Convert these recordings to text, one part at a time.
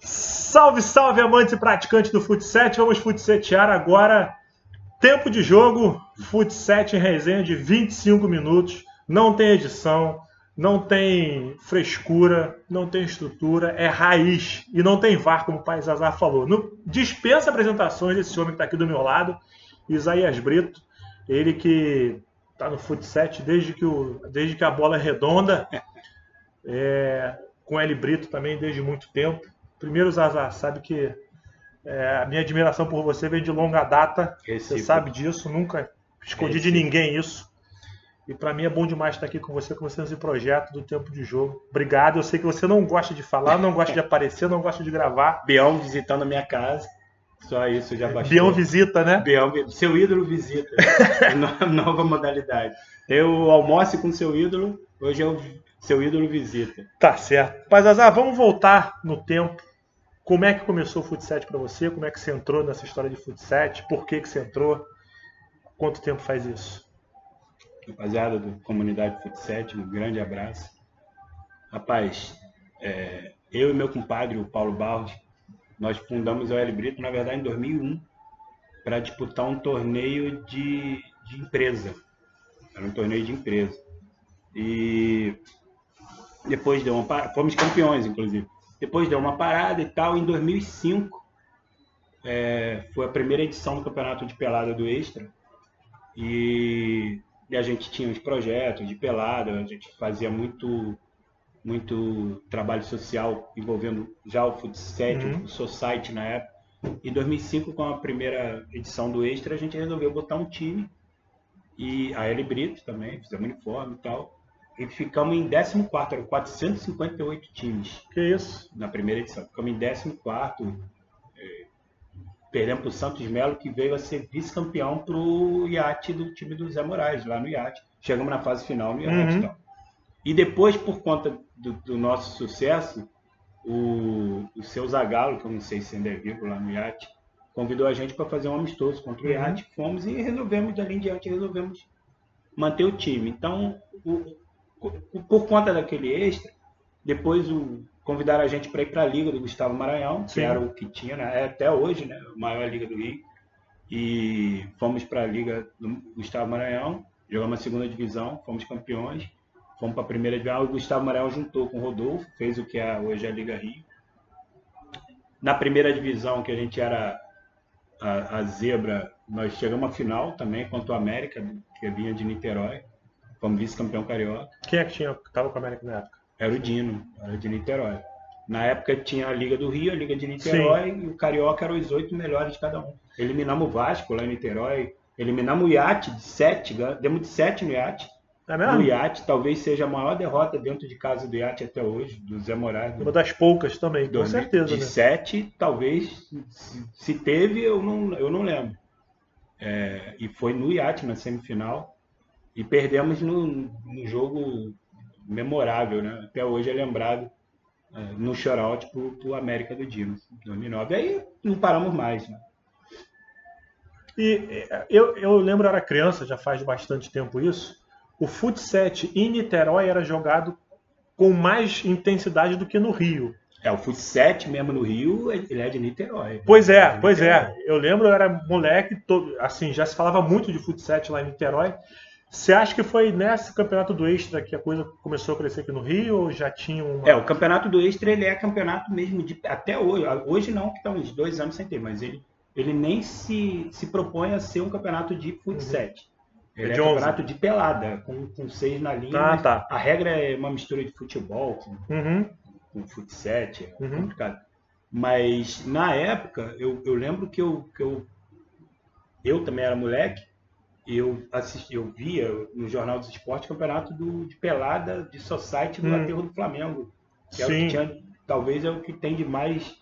Salve, salve, amantes e praticantes do futsal. Vamos futsetear agora. Tempo de jogo, futsal em resenha de 25 minutos. Não tem edição, não tem frescura, não tem estrutura, é raiz e não tem VAR, como o Pai Zazar falou. No, dispensa apresentações desse homem que está aqui do meu lado, Isaías Brito, ele que está no futsal desde que, desde que a bola é redonda, é, com L Brito também desde muito tempo. Primeiro, Zazar, sabe que é, a minha admiração por você vem de longa data, você sabe disso, nunca escondi de ninguém isso. E para mim é bom demais estar aqui com você, com você nesse projeto do tempo de jogo. Obrigado. Eu sei que você não gosta de falar, não gosta de aparecer, não gosta de gravar. Bião visitando a minha casa. Só isso já bastou. Bião visita, né? Bião, seu ídolo visita. Nova modalidade. Eu almoço com seu ídolo, hoje é seu ídolo visita. Tá certo. Mas Azar, vamos voltar no tempo. Como é que começou o futsal para você? Como é que você entrou nessa história de futsal? Por que, que você entrou? Quanto tempo faz isso? rapaziada da comunidade Futset, um grande abraço. Rapaz, é, eu e meu compadre, o Paulo Barros, nós fundamos o L Brito, na verdade, em 2001, para disputar um torneio de, de empresa. Era um torneio de empresa. E depois deu uma parada, fomos campeões, inclusive. Depois deu uma parada e tal. Em 2005, é, foi a primeira edição do Campeonato de Pelada do Extra. E e a gente tinha uns projetos de pelada, a gente fazia muito muito trabalho social envolvendo já o futsal, uhum. o society na época. Em 2005, com a primeira edição do Extra, a gente resolveu botar um time e a L Brito também, fizemos uniforme e tal. E ficamos em 14, eram 458 times. Que isso? Na primeira edição. Ficamos em 14, Perdemos para o Santos Melo, que veio a ser vice-campeão para o iate do time do Zé Moraes, lá no iate. Chegamos na fase final no iate. Uhum. Então. E depois, por conta do, do nosso sucesso, o, o seu Zagalo, que eu não sei se ainda é vivo lá no iate, convidou a gente para fazer um amistoso contra o uhum. iate. Fomos e resolvemos, dali em diante, resolvemos manter o time. Então, o, por conta daquele extra, depois o, convidaram a gente para ir para a Liga do Gustavo Maranhão, Sim. que era o que tinha, né? É até hoje, né? A maior liga do Rio. E fomos para a Liga do Gustavo Maranhão, jogamos a segunda divisão, fomos campeões. Fomos para a primeira divisão, o Gustavo Maranhão juntou com o Rodolfo, fez o que é hoje a Liga Rio. Na primeira divisão, que a gente era a, a zebra, nós chegamos à final também contra o América, que vinha de Niterói. Fomos vice-campeão carioca. Quem é que tinha, estava com o América na época? Era o Dino, era de Niterói. Na época tinha a Liga do Rio, a Liga de Niterói Sim. e o Carioca eram os oito melhores de cada um. Eliminamos o Vasco lá em Niterói, eliminamos o Iate de sete, demos de sete no Iate. É mesmo? O Iate talvez seja a maior derrota dentro de casa do Iate até hoje, do Zé Moraes. Uma das poucas também, com certeza. De né? sete, talvez, se teve, eu não, eu não lembro. É, e foi no Iate na semifinal. E perdemos no, no jogo memorável, né? Até hoje é lembrado uh, no shoutout pro, pro América do Dino, 2009. Aí não paramos mais, né? E eu, eu lembro, eu era criança, já faz bastante tempo isso, o Futset em Niterói era jogado com mais intensidade do que no Rio. É, o Futset mesmo no Rio, ele é de Niterói. Pois é, é pois é. Eu lembro, eu era moleque, todo, assim, já se falava muito de Futset lá em Niterói. Você acha que foi nesse campeonato do Extra que a coisa começou a crescer aqui no Rio ou já tinha uma... É, o campeonato do Extra ele é campeonato mesmo de até hoje. Hoje não, que estão uns dois anos sem ter, mas ele, ele nem se, se propõe a ser um campeonato de futsal. Uhum. Ele é, é de campeonato de pelada, com, com seis na linha. Ah, tá. A regra é uma mistura de futebol com, uhum. com futsal, é uhum. complicado. Mas na época, eu, eu lembro que eu, que eu, eu também era moleque, eu assisti, eu via no Jornal dos Esportes campeonato do, de pelada de society do hum. Aterro do Flamengo. Que é que tinha, talvez é o que tem de mais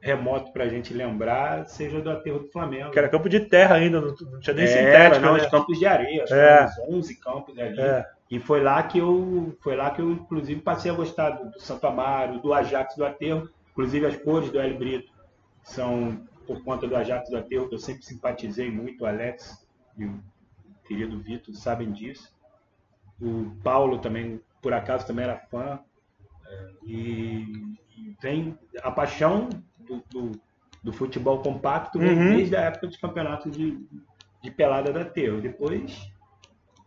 remoto para a gente lembrar, seja do Aterro do Flamengo. Que era campo de terra ainda, não, não tinha nem é, sintético. Não, né? os campos de areia, é. que 11 campos ali. É. E foi lá que eu, foi lá que eu inclusive passei a gostar do, do Santo Amaro, do Ajax do Aterro, inclusive as cores do El Brito são por conta do Ajax do Aterro que eu sempre simpatizei muito, o Alex e querido Vitor, sabem disso. O Paulo também, por acaso, também era fã. É, e, e vem a paixão do, do, do futebol compacto Uhum. desde a época dos campeonatos de, de pelada da Teu. Depois,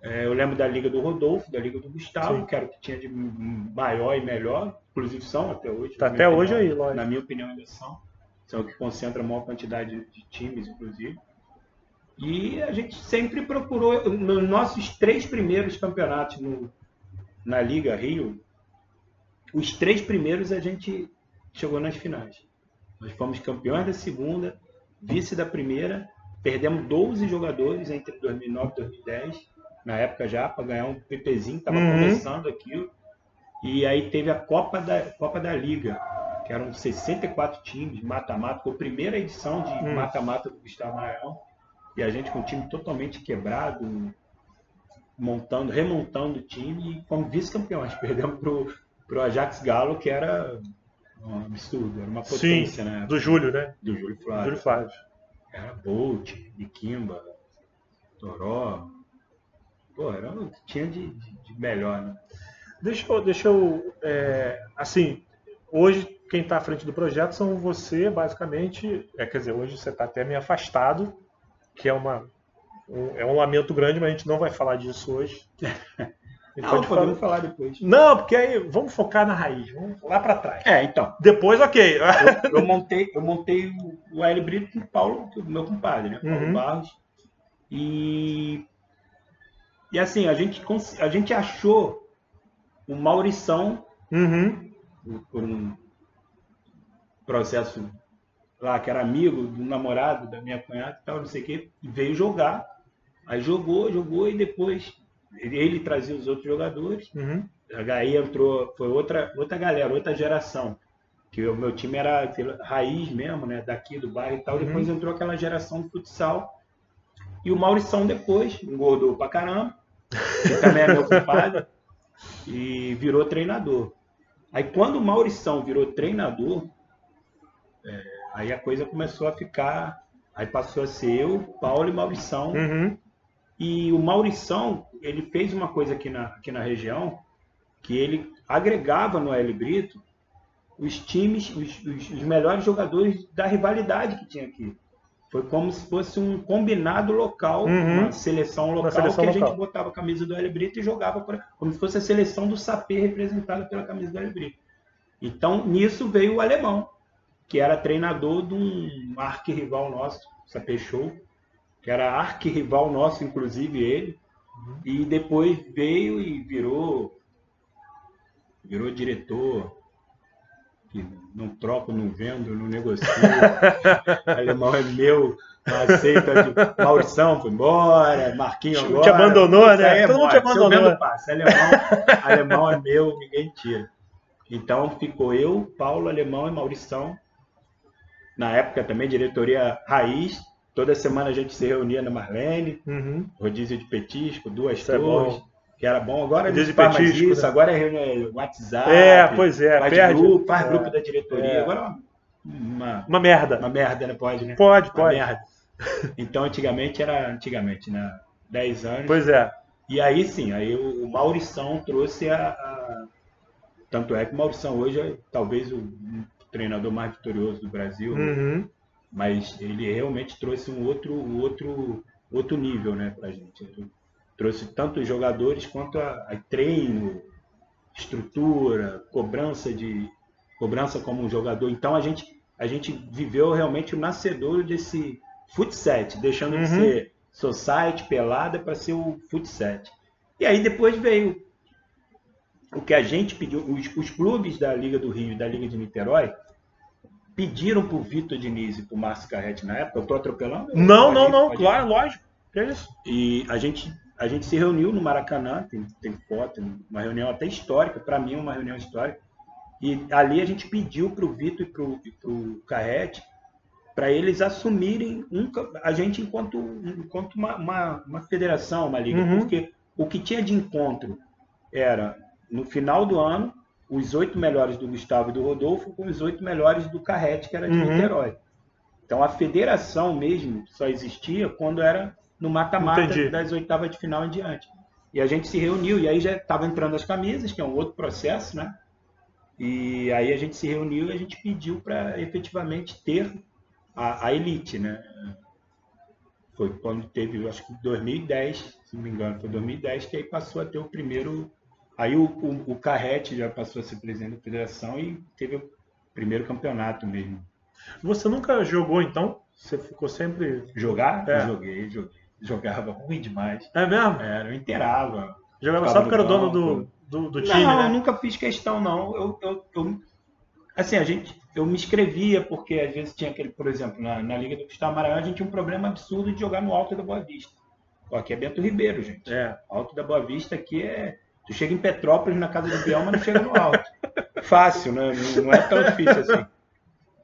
é, eu lembro da Liga do Rodolfo, da Liga do Gustavo, Sim. que era o que tinha de maior e melhor, inclusive são até hoje. Tá até hoje opinião. aí, lógico. Na minha opinião, ainda são. São o que concentra a maior quantidade de- de times, inclusive. E a gente sempre procurou, nos nossos três primeiros campeonatos no, na Liga Rio, os três primeiros a gente chegou nas finais. Nós fomos campeões da segunda, vice da primeira, perdemos 12 jogadores entre 2009 e 2010, na época já, para ganhar um PPzinho, estava Uhum. começando aquilo. E aí teve a Copa da, Copa da Liga, que eram 64 times, mata-mata, foi a primeira edição de mata-mata do Gustavo Maranhão. E a gente com o time totalmente quebrado, montando, remontando o time e fomos vice-campeões. Perdemos pro, pro Ajax Galo, que era um absurdo, era uma Sim, potência, né? do Júlio, né? Do Júlio Flávio. Júlio Flávio. Era Bolt, Nikimba, Toró. Pô, era o que tinha de, de- de melhor, né? Deixa eu, deixa eu é, assim, hoje quem está à frente do projeto são você, basicamente. É, quer dizer, hoje você está até meio afastado, que é uma um- é um lamento grande, mas a gente não vai falar disso hoje. Não, pode falar- podemos falar depois. Não, porque aí vamos focar na raiz, vamos lá para trás. É, então. Depois, ok. Eu montei, eu montei o, Hélio Brito com o Paulo, meu compadre, né? Paulo Uhum. Barros. E, e assim, a gente, a gente achou o Maurição Uhum. por um processo lá, que era amigo do namorado da minha cunhada e tal, não sei o quê, veio jogar. Aí jogou, jogou e depois ele, trazia os outros jogadores. Uhum. Aí entrou, foi outra, outra galera, outra geração. Que o meu time era raiz mesmo, né? Daqui do bairro e tal. Uhum. Depois entrou aquela geração de futsal. E o Maurição depois engordou pra caramba, que também é meu compadre, e virou treinador. Aí quando o Maurição virou treinador, é, aí a coisa começou a ficar. Aí passou a ser eu, Paulo e Maurição. Uhum. E o Maurição, ele fez uma coisa aqui na, aqui na região, que ele agregava no L Brito os times, os, os- os melhores jogadores da rivalidade que tinha aqui. Foi como se fosse um combinado local, Uhum. uma seleção local, seleção que a local. gente botava a camisa do L Brito e jogava por, como se fosse a seleção do Sapê representada pela camisa do L Brito. Então, nisso veio o alemão, que era treinador de um arquirrival nosso, Sapê Show, que era arquirrival nosso, inclusive ele, e depois veio e virou virou diretor, que não troco, não vendo, não negocio, alemão é meu, não aceita, de... Maurição foi embora, Marquinhos Te agora. abandonou, Isso né? é Todo mundo te eu abandonou. vendo passe, alemão, alemão é meu, ninguém tira. Então ficou eu, Paulo, Alemão e Maurição. Na época também, diretoria raiz. Toda semana a gente se reunia na Marlene, Uhum. rodízio de petisco, duas Isso é torres, bom. que era bom. Agora Rodízio não faz petisco, isso, né? agora é reunião WhatsApp, É, pois é, faz perde. grupo, faz é. grupo da diretoria. É. Agora é uma, uma, merda. uma merda, né? Pode, né? Pode, Uma pode. merda. Então, antigamente era, antigamente, né? 10 anos. Pois é. E aí sim, aí o, Maurição trouxe a, a- Tanto é que o Maurição hoje é talvez o treinador mais vitorioso do Brasil? Uhum. mas ele realmente trouxe um outro, outro, outro nível né, pra gente. Ele trouxe tanto os jogadores quanto a, a treino, estrutura, cobrança de cobrança como um jogador. Então a gente, a gente viveu realmente o nascedor desse futset, deixando Uhum. de ser society, pelada, para ser o futset. E aí depois veio o que a gente pediu, os, os clubes da Liga do Rio e da Liga de Niterói pediram para o Vitor Diniz e para o Márcio Carretti na época, eu estou atropelando? Não, não, não, ir. claro, lógico. É isso? E a gente, a gente se reuniu no Maracanã, tem, tem foto, uma reunião até histórica, para mim uma reunião histórica. E ali a gente pediu para o Vitor e para o Carrete para eles assumirem um, a gente enquanto, enquanto uma, uma, uma federação, uma liga, Uhum. porque o que tinha de encontro era no final do ano os oito melhores do Gustavo e do Rodolfo com os oito melhores do Carrete, que era de Uhum. Niterói. Então a federação mesmo só existia quando era no mata-mata das oitavas de final em diante. E a gente se reuniu, e aí já estava entrando as camisas, que é um outro processo, né? E aí a gente se reuniu e a gente pediu para efetivamente ter a, a, elite, né? Foi quando teve, acho que 2010, se não me engano, foi 2010 que aí passou a ter o primeiro. Aí o, o, o Carrete já passou a ser presidente da federação e teve o primeiro campeonato mesmo. Você nunca jogou então? Você ficou sempre. Jogar? É. Joguei, joguei. Jogava ruim demais. É mesmo? Era, eu inteirava. Jogava só porque era o dono do, do, do time, não, né? eu nunca fiz questão, não. Eu, eu, eu, assim, a gente, eu me inscrevia porque às vezes tinha aquele, por exemplo, na, na Liga do Cristal Maranhão, a gente tinha um problema absurdo de jogar no alto da Boa Vista. Aqui é Bento Ribeiro, gente. É. Alto da Boa Vista aqui é. Tu chega em Petrópolis, na casa do Biel, mas não chega no alto. Fácil, né? Não, não é tão difícil assim.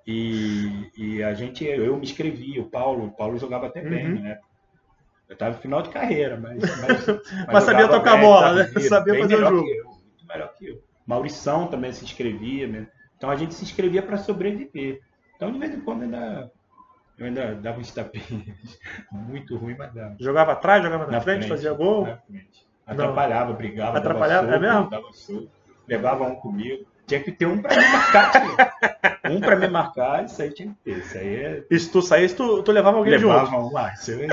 E, e, a gente, eu me inscrevi, o Paulo, o Paulo jogava até bem, uhum. né? Eu estava no final de carreira, mas. Mas, mas, mas sabia tocar bem, bola, né? Sabia fazer o jogo. Eu, muito melhor que eu. Maurição também se inscrevia, né? Então a gente se inscrevia para sobreviver. Então de vez em quando ainda. Eu ainda dava uns tapinhas. Muito ruim, mas dava. Jogava atrás, jogava na, na frente, frente, fazia gol? Na frente. Atrapalhava, Não. brigava. Atrapalhava, soco, é mesmo? Dava soco, levava um comigo. Tinha que ter um para me marcar. um para me marcar, isso aí tinha que ter. Isso aí é. E se tu saísse, tu, tu levava alguém levava junto? Levava um lá. Isso aí,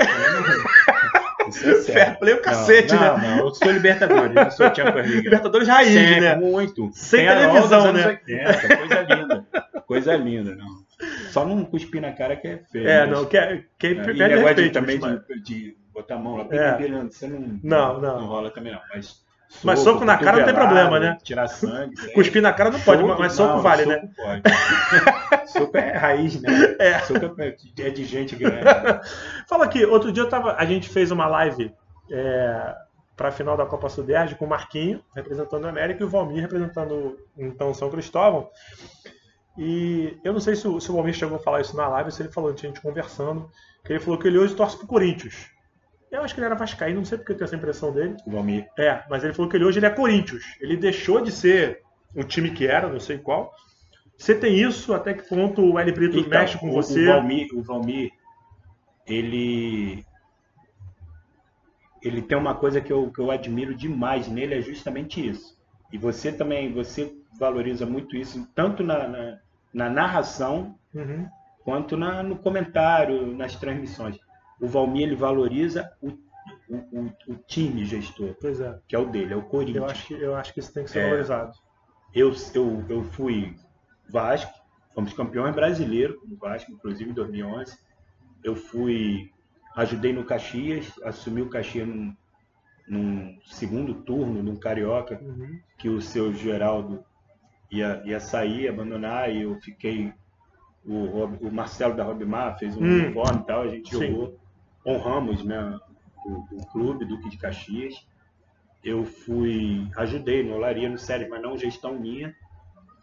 isso é Fair play o cacete, não, né? Não, não, eu sou Libertadores, eu sou Champions League. Libertadores raiz, Sempre, né? Muito. Sem Tem televisão, né? 80, coisa linda. Coisa linda, não. Só não cuspir na cara que é feio. É, mas... não, que é, que é, e negócio de, também de, de, botar a mão lá, é. você não, não, não. não rola também não. Mas Soco, mas soco na cara não tem problema, né? Tirar sangue. Cuspir na cara não pode, soco, mas soco não, vale, soco né? Pode. soco é raiz, né? É. Soco é de gente grande. Fala aqui, outro dia eu tava, a gente fez uma live é, para a final da Copa Sudeste com o Marquinho, representando a América, e o Valmir representando então São Cristóvão. E eu não sei se o, se o Valmir chegou a falar isso na live, se ele falou, tinha gente conversando, que ele falou que ele hoje torce pro Corinthians. Eu acho que ele era vascaíno, não sei porque eu tenho essa impressão dele. O Valmir. É, mas ele falou que ele hoje ele é Corinthians. Ele deixou de ser um time que era, não sei qual. Você tem isso? Até que ponto o L Brito então, mexe com o, você? O Valmir, o Valmir, ele ele tem uma coisa que eu, que eu admiro demais nele, é justamente isso. E você também, você valoriza muito isso, tanto na, na, na narração, uhum. quanto na, no comentário, nas transmissões o Valmir ele valoriza o, o, o, time gestor, é. que é o dele, é o Corinthians. Eu acho que, eu acho que isso tem que ser é, valorizado. Eu, eu, eu fui Vasco, fomos campeões brasileiros no Vasco, inclusive em 2011. Eu fui, ajudei no Caxias, assumi o Caxias num, num segundo turno, num Carioca, uhum. que o seu Geraldo ia, ia sair, abandonar, e eu fiquei o, o Marcelo da Robimar fez um hum. uniforme e tal, a gente Sim. jogou honramos né, o, o, clube Duque de Caxias. Eu fui, ajudei no Olaria, no Série, mas não gestão minha.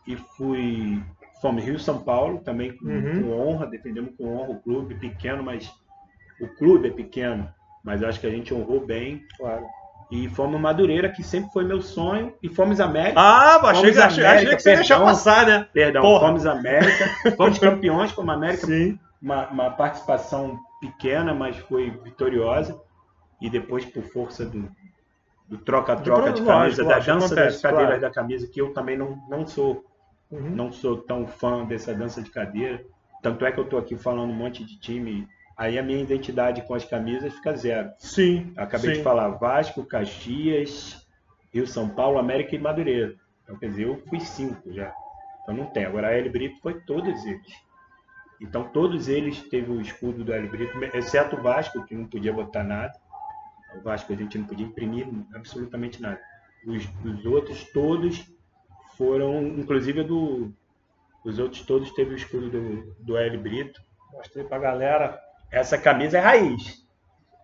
E fui, fomos Rio São Paulo, também com, uhum. com honra, defendemos com honra o clube, pequeno, mas o clube é pequeno, mas acho que a gente honrou bem. Claro. E fomos Madureira, que sempre foi meu sonho, e fomos América. Ah, achei, fomos achei, América, achei que você perdão, deixou passar, né? Perdão, Porra. fomos América, fomos campeões como América. Sim. Uma, uma participação pequena, mas foi vitoriosa. E depois, por força do, do troca-troca de, de camisa, da dança acontece, das cadeiras claro. da camisa, que eu também não, não sou uhum. não sou tão fã dessa dança de cadeira. Tanto é que eu estou aqui falando um monte de time. Aí a minha identidade com as camisas fica zero. Sim. Acabei sim. de falar Vasco, Caxias, Rio São Paulo, América e Madureira. Então, quer dizer, eu fui cinco já. Então não tem. Agora a L Brito foi todos eles. Então todos eles teve o escudo do Hélio Brito, exceto o Vasco, que não podia botar nada. O Vasco a gente não podia imprimir absolutamente nada. Os, os outros todos foram, inclusive do, os outros todos teve o escudo do, do Hélio Brito. Mostrei pra galera. Essa camisa é raiz.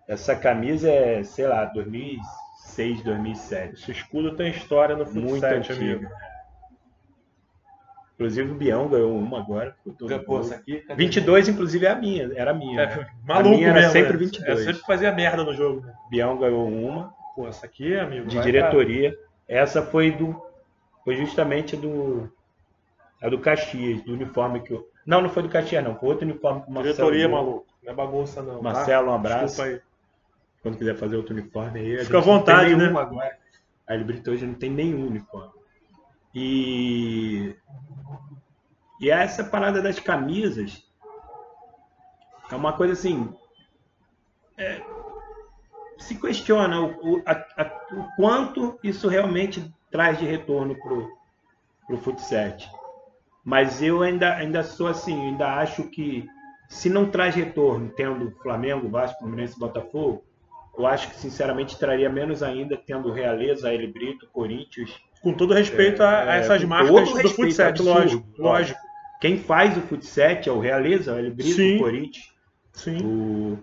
Essa camisa é, sei lá, 2006, 2007. Esse escudo tem história no futsal, amigo. Inclusive o Bião ganhou uma agora. Pô, essa aqui, 22, inclusive, é a minha. Era a minha. É, né? Maluco a minha era mesmo, sempre né? 22. Eu sempre fazia merda no jogo. Né? Bião ganhou uma. Pô, essa aqui, amigo. De diretoria. Pra... Essa foi do. Foi justamente do. A do Caxias, do uniforme que eu. Não, não foi do Caxias, não. Foi outro uniforme que o Marcelo. Diretoria, maluco. Não é bagunça, não. Tá? Marcelo, um abraço. Desculpa aí. Quando quiser fazer outro uniforme aí. Fica à vontade, né? Agora. A Librito hoje não tem nenhum uniforme. E, e essa parada das camisas é uma coisa assim. É, se questiona o, a, a, o quanto isso realmente traz de retorno para o futsal. Mas eu ainda, ainda sou assim, ainda acho que se não traz retorno, tendo Flamengo, Vasco, Fluminense e Botafogo, eu acho que sinceramente traria menos ainda tendo Realeza, El Brito, Corinthians. Com todo respeito é, a, essas é, marcas do futsal, lógico, lógico. Quem faz o futsal é o Realeza, o El Brito, Sim. o Corinthians. Sim. O,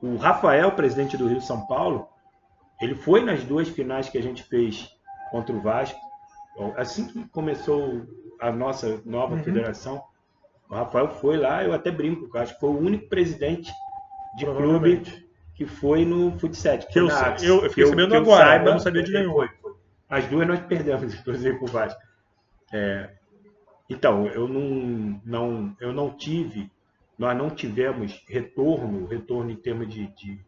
o Rafael, presidente do Rio São Paulo, ele foi nas duas finais que a gente fez contra o Vasco. Assim que começou a nossa nova uhum. federação, o Rafael foi lá, eu até brinco, eu acho que foi o único presidente de clube que foi no futsal. Que eu, eu, eu fiquei sabendo agora, saiba, eu não sabia de nenhum. Foi. As duas nós perdemos, inclusive, para o Vasco. É, então, eu não, não, eu não tive nós não tivemos retorno, retorno em termos de, de,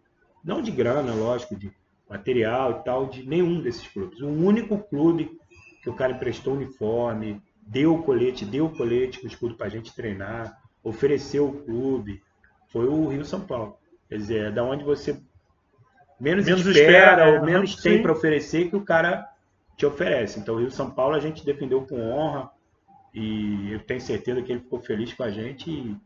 não de grana, lógico, de material e tal, de nenhum desses clubes. O único clube que o cara emprestou uniforme, deu o colete, deu o colete com o escudo para a gente treinar, ofereceu o clube, foi o Rio São Paulo. Quer dizer, é da onde você menos, menos espera, espera ou menos sim. tem para oferecer que o cara te oferece. Então, o Rio São Paulo a gente defendeu com honra e eu tenho certeza que ele ficou feliz com a gente e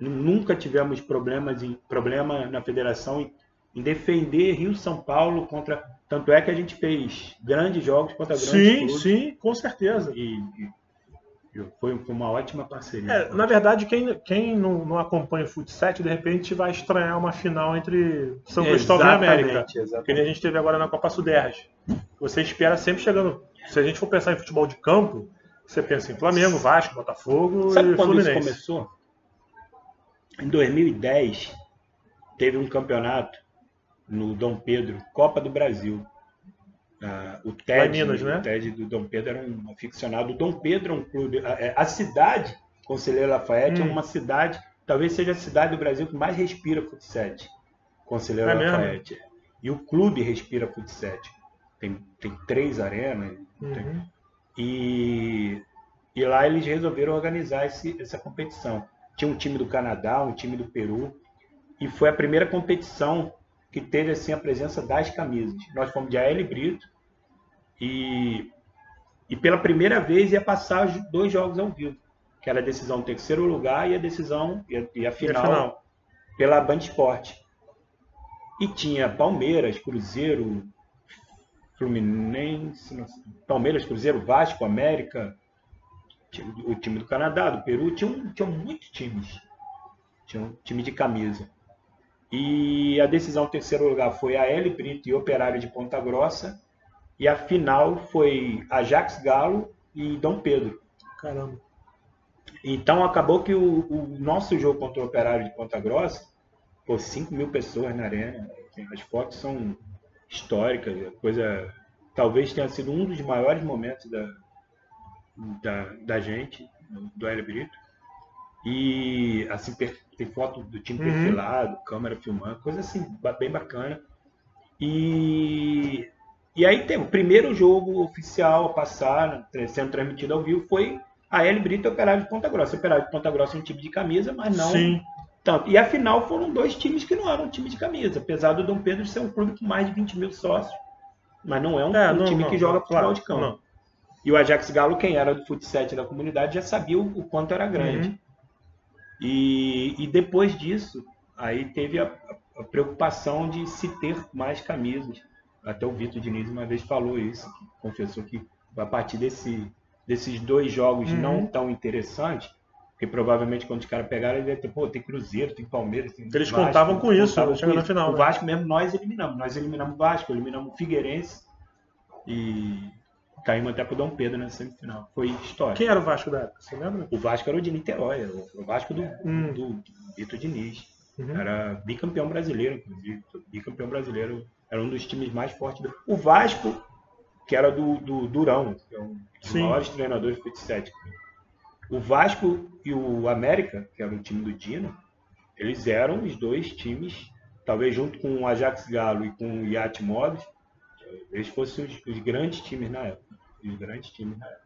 Nunca tivemos problemas em, problema na federação em, em defender Rio São Paulo contra. Tanto é que a gente fez grandes jogos contra grandes Sim, clubes. sim, com certeza. E, e foi, foi, uma ótima parceria. É, na verdade, quem, quem não, não acompanha o futsal, de repente vai estranhar uma final entre São Cristóvão e América. Exatamente. Que a gente teve agora na Copa Suderj. Você espera sempre chegando. Se a gente for pensar em futebol de campo, você pensa em Flamengo, Vasco, Botafogo Sabe e quando Fluminense. isso começou? Em 2010, teve um campeonato no Dom Pedro, Copa do Brasil. Ah, o TED, Minas, né? o TED do Dom Pedro era um aficionado. O Dom Pedro é um clube. A, é, a cidade, Conselheiro Lafayette, é hum. é uma cidade, talvez seja a cidade do Brasil que mais respira futsal. Conselheiro é Lafayette. Mesmo? E o clube respira futsal. Tem, tem três arenas. Uhum. Tem, e, e lá eles resolveram organizar esse, essa competição tinha um time do Canadá, um time do Peru, e foi a primeira competição que teve assim a presença das camisas. Nós fomos de AL Brito e, e pela primeira vez ia passar dois jogos ao vivo, que era a decisão do terceiro lugar e a decisão e a, e a, final, e a final, pela Band Esporte. E tinha Palmeiras, Cruzeiro, Fluminense, Palmeiras, Cruzeiro, Vasco, América, o time do Canadá, do Peru, tinham, tinham muitos times. Tinha um time de camisa. E a decisão terceiro lugar foi a L Brito e Operário de Ponta Grossa. E a final foi Ajax Galo e Dom Pedro. Caramba. Então acabou que o, o nosso jogo contra o Operário de Ponta Grossa, por 5 mil pessoas na arena. As fotos são históricas, coisa talvez tenha sido um dos maiores momentos da, da, da gente, do Hélio Brito. E assim, tem foto do time uhum. perfilado, câmera filmando, coisa assim, bem bacana. E, e aí tem o primeiro jogo oficial a passar, sendo transmitido ao vivo, foi a L Brito e Operário de Ponta Grossa. Operário de Ponta Grossa é um time de camisa, mas não Sim. tanto. E afinal foram dois times que não eram um time de camisa, apesar do Dom Pedro ser um clube com mais de 20 mil sócios. Mas não é um, é, um não, time não, que joga futebol claro, de campo. E o Ajax Galo, quem era do futsal da comunidade, já sabia o, o quanto era grande. Uhum. E, e, depois disso, aí teve a, a, preocupação de se ter mais camisas. Até o Vitor Diniz uma vez falou isso, confessou que a partir desse, desses dois jogos uhum. não tão interessantes, porque provavelmente quando os caras pegaram, ele ia ter, pô, tem Cruzeiro, tem Palmeiras, tem Eles Vasco, contavam com isso, chegando na final. O né? Vasco mesmo nós eliminamos. Nós eliminamos o Vasco, eliminamos o Figueirense e caímos até pro Dom Pedro na semifinal. Foi história. Quem era o Vasco da época? Você lembra? O Vasco era o de Niterói, o Vasco do, hum. do Vitor Diniz. Uhum. Era bicampeão brasileiro, inclusive. Bicampeão brasileiro. Era um dos times mais fortes. Do... O Vasco, que era do, do Durão, que é um dos Sim. maiores treinadores de futsal. O Vasco e o América, que era o time do Dino, eles eram os dois times, talvez junto com o Ajax Galo e com o Yacht Mobs, eles fossem os, os, grandes times na época. Os grandes times na época.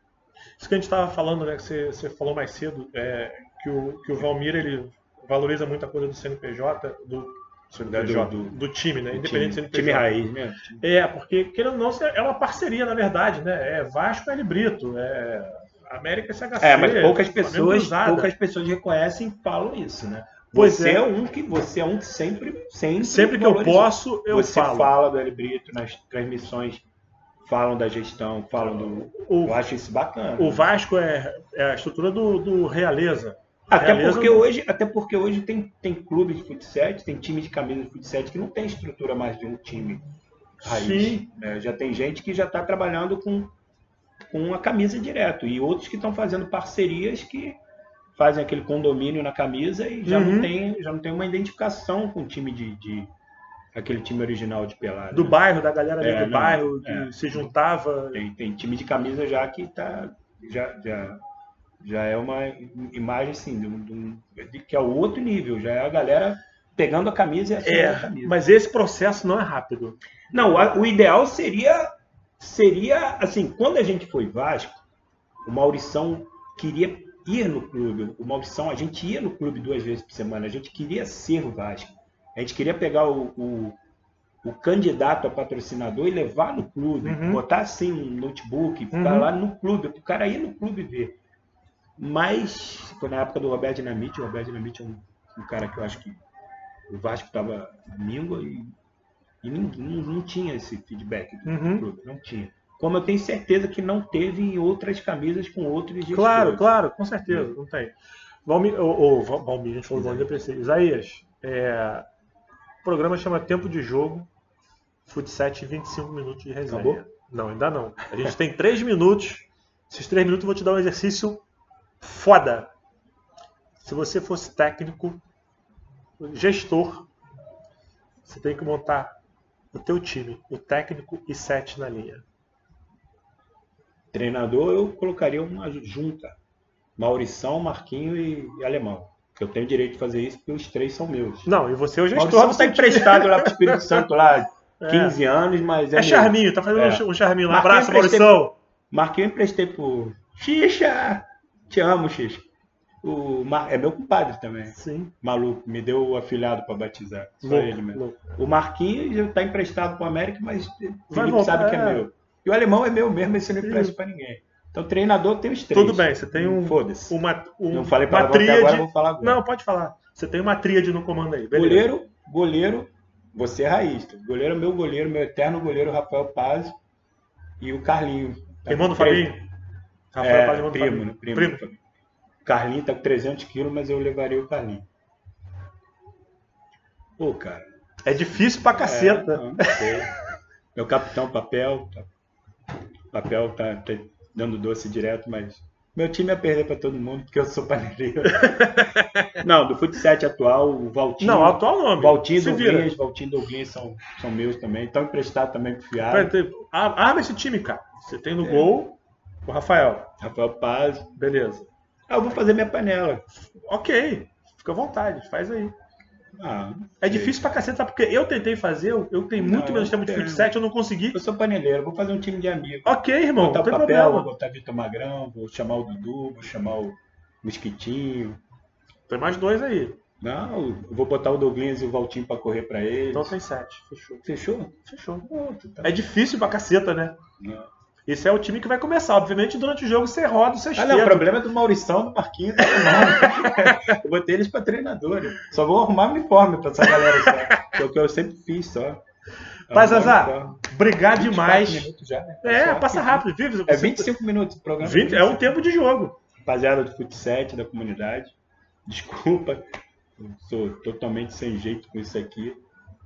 Isso que a gente estava falando, né, que você, você falou mais cedo, é, que, o, que o Valmir ele valoriza muito a coisa do CNPJ, do, CNPJ, do, do, do time, né? Independente time, do CNPJ. Time raiz, né? É, porque, querendo ou não, é uma parceria, na verdade, né? É Vasco e L Brito, é América SHC. É, mas poucas pessoas, poucas pessoas reconhecem e falam isso, né? Pois você é. é. um que você é um que sempre sempre sempre que eu posso eu você falo. fala do L Brito nas transmissões falam da gestão falam do o, eu acho isso bacana o Vasco é, é a estrutura do, do Realeza até Realeza porque hoje até porque hoje tem tem clube de futsal tem time de camisa de futsal que não tem estrutura mais de um time raiz Sim. Né? já tem gente que já está trabalhando com com a camisa direto e outros que estão fazendo parcerias que fazem aquele condomínio na camisa e já, uhum. não, tem, já não tem uma identificação com o time de, de aquele time original de pelada. Do né? bairro, da galera é, do não, bairro que é. se juntava. Tem, tem, time de camisa já que tá, já, já, já é uma imagem assim, de, de, de, que é o outro nível, já é a galera pegando a camisa e é, a camisa. Mas esse processo não é rápido. Não, o ideal seria, seria assim, quando a gente foi Vasco, o Maurição queria ir no clube. O Maldição, a gente ia no clube duas vezes por semana. A gente queria ser o Vasco. A gente queria pegar o, o, o candidato a patrocinador e levar no clube, uhum. botar assim um notebook, ficar uhum. lá no clube, o cara ir no clube ver. Mas foi na época do Roberto Dinamite. O Roberto Dinamite é um, um cara que eu acho que o Vasco estava míngua e, e ninguém, não, tinha esse feedback do uhum. clube, não tinha como eu tenho certeza que não teve em outras camisas com outros gestores. Claro, claro, com certeza, não tem. Valmir, ou, Valmir, a gente falou Valmir Preciso. Isaías, é, o programa chama Tempo de Jogo, Fut 7 25 minutos de resenha. Acabou? Não, ainda não. A gente tem 3 minutos. Esses 3 minutos eu vou te dar um exercício foda. Se você fosse técnico, gestor, você tem que montar o teu time, o técnico e sete na linha. Treinador, eu colocaria uma junta. Maurição, Marquinho e, Alemão. Que eu tenho direito de fazer isso porque os três são meus. Não, e você é o gestor. Maurição está emprestado lá para o Espírito Santo lá, 15 é. anos, mas é. É charminho, tá fazendo é. um charminho. Um abraço, Maurição. Marquinho eu emprestei por. Xixa! Te amo, Xixa. O Mar... É meu compadre também. Sim. Maluco, me deu o afilhado para batizar. Só louco, ele mesmo. Louco. O Marquinhos está emprestado para o América, mas o Felipe sabe que é, é meu. E o alemão é meu mesmo, esse não empresta para ninguém. Então, treinador tem os três. Tudo bem, você tem um. Foda-se. Uma, um, não falei para tríade... agora, vou falar agora. Não, pode falar. Você tem uma tríade no comando aí. Beleza. Goleiro, goleiro, você é raiz. Goleiro é meu goleiro, meu eterno goleiro, Rafael Paz. E o Carlinho. Tá irmão do Fabinho? Rafael é, irmão do primo, Fabinho. Primo. primo. Carlinho tá com 300 quilos, mas eu levaria o Carlinho. Pô, cara. É difícil pra caceta. É, não, meu capitão papel, tá papel tá, tá dando doce direto, mas meu time ia perder para todo mundo, porque eu sou paneleiro. não, do futsal atual, o Valtinho. Não, atual não. Valtinho e Douglas, Valtinho e Douglas são, são meus também. Estão emprestados também pro Fiado. Arma esse time, cara. Você tem no é. gol o Rafael. Rafael Paz. Beleza. Ah, eu vou fazer minha panela. Ok. Fica à vontade, faz aí. Ah, é difícil pra caceta, porque eu tentei fazer, eu tenho muito não, menos tempo de futsal, eu não consegui. Eu sou paneleiro, vou fazer um time de amigos. Ok, irmão, botar não tem papel, problema. Vou botar Vitor Magrão, vou chamar o Dudu, vou chamar o Mosquitinho. Tem mais dois aí. Não, vou botar o Douglas e o Valtinho pra correr pra eles. Então tem sete, fechou. Fechou? Fechou. tá... É difícil pra caceta, né? Não. Esse é o time que vai começar. Obviamente, durante o jogo você roda o seu Ah, não, o problema é do Maurição, do Marquinhos, do Eu botei eles para treinador. Só vou arrumar uniforme para essa galera só. Que é o que eu sempre fiz só. Mas, Azar, obrigado demais. Já, né? É, passa rápido. Vive, é 25 minutos o programa. 20, é um tempo de jogo. Rapaziada do futsal da comunidade, desculpa. Sou totalmente sem jeito com isso aqui.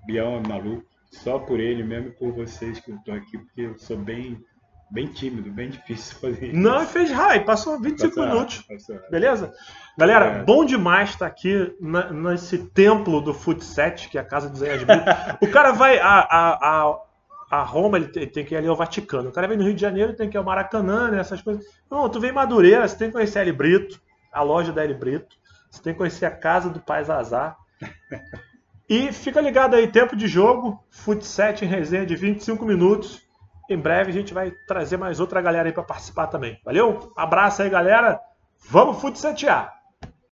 Bião é maluco. Só por ele mesmo e por vocês que eu tô aqui, porque eu sou bem bem tímido, bem difícil fazer isso. Não, fez raio, passou 25 passou, minutos. Passou. Beleza? Galera, é. bom demais estar aqui na, nesse templo do Futset, que é a casa dos Zé O cara vai a, a, a, a Roma, ele tem, tem, que ir ali ao Vaticano. O cara vem no Rio de Janeiro, tem que ir ao Maracanã, né, essas coisas. Não, tu vem em Madureira, você tem que conhecer a L Brito, a loja da L Brito. Você tem que conhecer a casa do Pai Zazar. E fica ligado aí, tempo de jogo, Futset em resenha de 25 minutos. Em breve a gente vai trazer mais outra galera aí para participar também. Valeu? Abraço aí, galera. Vamos futsetear!